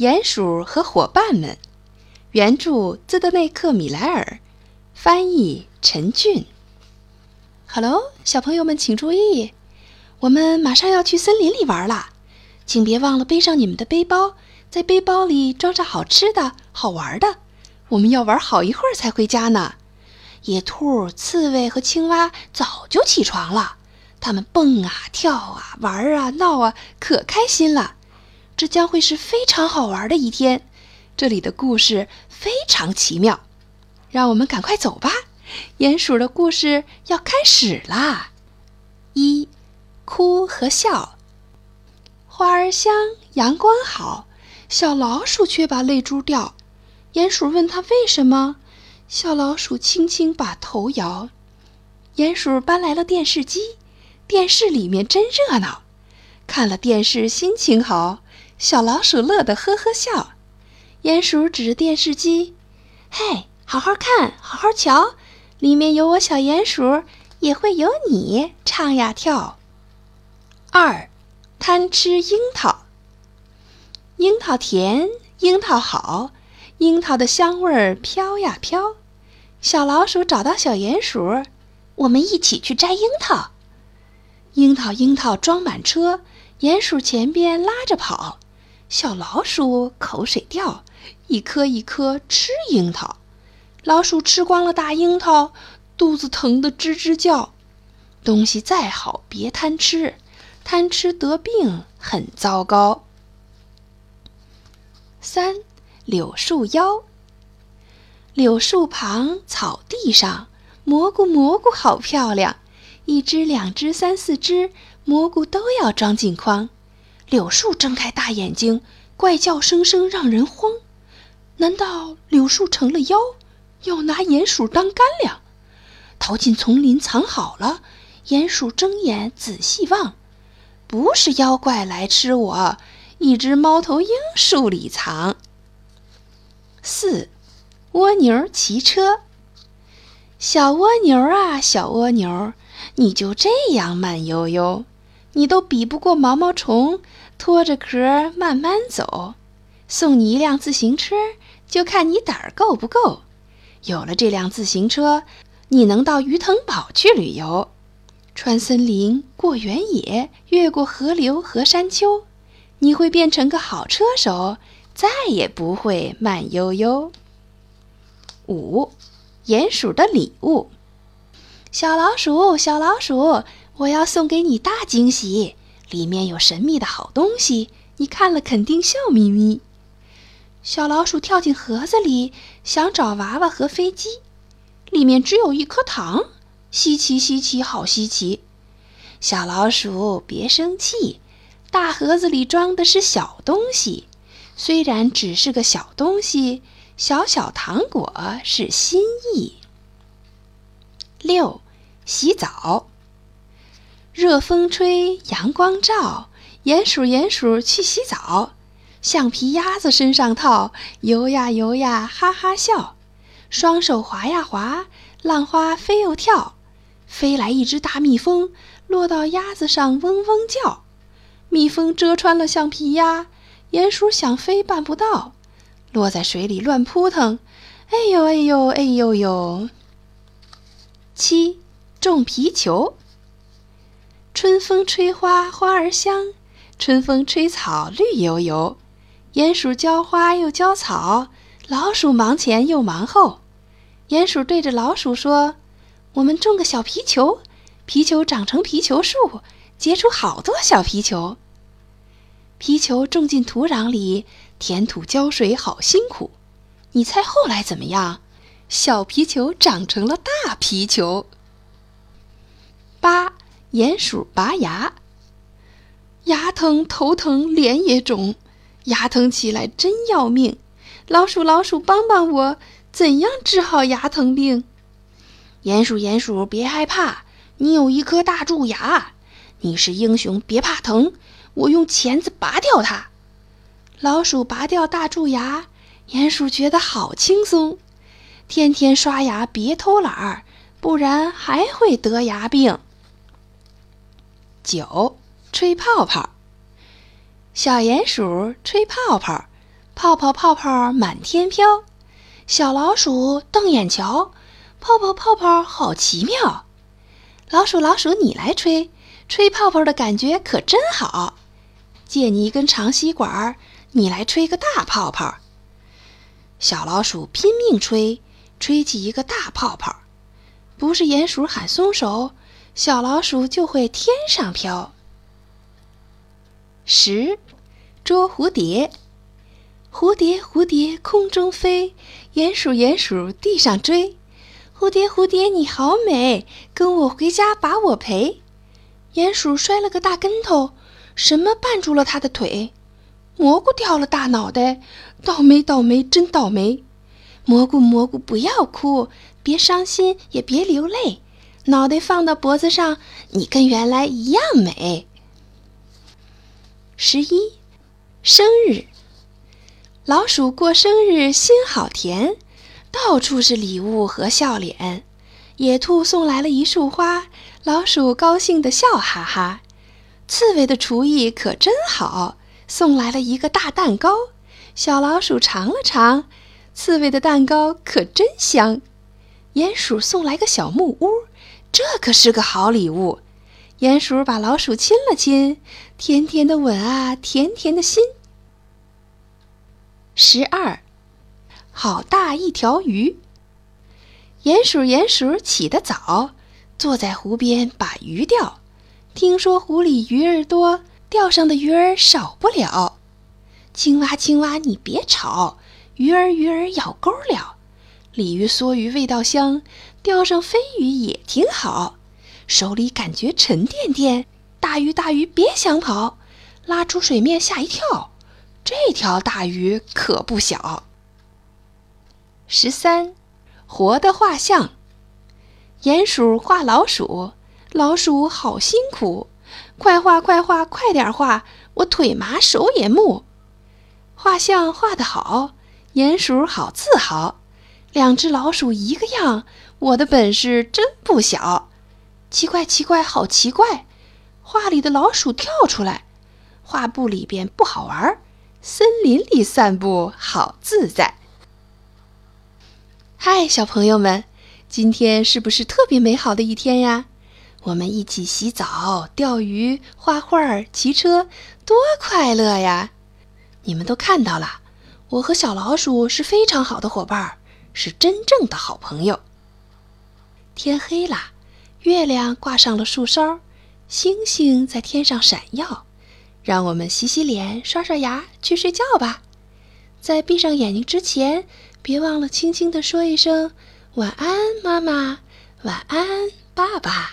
鼹鼠和伙伴们，原著兹德内克·米莱尔，翻译陈俊。Hello，小朋友们请注意，我们马上要去森林里玩了，请别忘了背上你们的背包，在背包里装上好吃的、好玩的。我们要玩好一会儿才回家呢。野兔、刺猬和青蛙早就起床了，它们蹦啊、跳啊、玩啊、闹啊，可开心了。这将会是非常好玩的一天。这里的故事非常奇妙，让我们赶快走吧。鼹鼠的故事要开始啦！一，哭和笑。花儿香，阳光好，小老鼠却把泪珠掉。鼹鼠问他为什么。小老鼠轻轻把头摇。鼹鼠搬来了电视机，电视里面真热闹。看了电视，心情好。小老鼠乐得呵呵笑。鼹鼠指着电视机：“嘿，好好看，好好瞧，里面有我小鼹鼠，也会有你唱呀跳。”二，贪吃樱桃。樱桃甜，樱桃好，樱桃的香味儿飘呀飘。小老鼠找到小鼹鼠，我们一起去摘樱桃。樱桃樱桃装满车，鼹鼠前边拉着跑，小老鼠口水掉，一颗一颗吃樱桃。老鼠吃光了大樱桃，肚子疼得吱吱叫。东西再好，别贪吃，贪吃得病很糟糕。三，柳树腰。柳树旁，草地上，蘑菇蘑菇好漂亮，一只两只三四只蘑菇都要装进筐。柳树睁开大眼睛，怪叫声声让人慌。难道柳树成了妖，要拿鼹鼠当干粮？逃进丛林藏好了。鼹鼠睁眼仔细望，不是妖怪来吃我，一只猫头鹰树里藏。四。蜗牛骑车，小蜗牛啊，小蜗牛，你就这样慢悠悠，你都比不过毛毛虫，拖着壳慢慢走。送你一辆自行车，就看你胆儿够不够。有了这辆自行车，你能到鱼藤堡去旅游，穿森林，过原野，越过河流和山丘，你会变成个好车手，再也不会慢悠悠。五，鼹鼠的礼物。小老鼠，小老鼠，我要送给你大惊喜，里面有神秘的好东西，你看了肯定笑眯眯。小老鼠跳进盒子里，想找娃娃和飞机，里面只有一颗糖，稀奇稀奇，好稀奇。小老鼠别生气，大盒子里装的是小东西，虽然只是个小东西。小小糖果是心意。六，洗澡。热风吹，阳光照，鼹鼠鼹鼠去洗澡，橡皮鸭子身上套，游呀游呀哈哈笑，双手划呀划，浪花飞又跳，飞来一只大蜜蜂，落到鸭子上嗡嗡叫，蜜蜂蛰穿了橡皮鸭，鼹鼠想飞办不到。落在水里乱扑腾，哎呦哎呦哎呦呦！七，种皮球。春风吹花花儿香，春风吹草绿油油。鼹鼠浇花又浇草，老鼠忙前又忙后。鼹鼠对着老鼠说：“我们种个小皮球，皮球长成皮球树，结出好多小皮球。皮球种进土壤里。”填土浇水好辛苦，你猜后来怎么样？小皮球长成了大皮球。八，鼹鼠拔牙，牙疼头疼脸也肿，牙疼起来真要命。老鼠老鼠帮帮我，怎样治好牙疼病？鼹鼠鼹鼠别害怕，你有一颗大蛀牙，你是英雄别怕疼，我用钳子拔掉它。老鼠拔掉大蛀牙，鼹鼠觉得好轻松。天天刷牙，别偷懒儿，不然还会得牙病。九，吹泡泡。小鼹鼠吹泡泡，泡泡泡泡满天飘，小老鼠瞪眼瞧，泡泡泡泡好奇妙。老鼠老鼠你来吹，吹泡泡的感觉可真好。借你一根长吸管，你来吹个大泡泡。小老鼠拼命吹，吹起一个大泡泡。不是鼹鼠喊松手，小老鼠就会天上飘。十，捉蝴蝶。蝴蝶蝴蝶空中飞，鼹鼠鼹鼠地上追。蝴蝶蝴蝶你好美，跟我回家把我陪。鼹鼠摔了个大跟头，什么绊住了他的腿？蘑菇掉了大脑袋，倒霉倒霉真倒霉。蘑菇蘑菇不要哭，别伤心也别流泪，脑袋放到脖子上，你跟原来一样美。十一，生日，老鼠过生日心好甜，到处是礼物和笑脸。野兔送来了一束花，老鼠高兴的笑哈哈。刺猬的厨艺可真好，送来了一个大蛋糕，小老鼠尝了尝，刺猬的蛋糕可真香。鼹鼠送来个小木屋，这可是个好礼物。鼹鼠把老鼠亲了亲，甜甜的吻啊，甜甜的心。十二，好大一条鱼。鼹鼠鼹鼠起得早，坐在湖边把鱼钓。听说湖里鱼儿多，钓上的鱼儿少不了。青蛙青蛙你别吵，鱼儿鱼儿咬钩了。鲤鱼梭鱼味道香，钓上飞鱼也挺好。手里感觉沉甸甸，大鱼大鱼别想跑，拉出水面吓一跳，这条大鱼可不小。十三，活的画像，鼹鼠画老鼠，老鼠好辛苦，快画快画快点画，我腿麻手也木。画像画得好，鼹鼠好自豪，两只老鼠一个样，我的本事真不小。奇怪，奇怪，好奇怪！画里的老鼠跳出来，画布里边不好玩，森林里散步好自在。嗨，小朋友们，今天是不是特别美好的一天呀？我们一起洗澡、钓鱼、画画、骑车，多快乐呀！你们都看到了，我和小老鼠是非常好的伙伴儿，是真正的好朋友。天黑了。月亮挂上了树梢，星星在天上闪耀。让我们洗洗脸、刷刷牙，去睡觉吧。在闭上眼睛之前，别忘了轻轻地说一声“晚安，妈妈”“晚安，爸爸”。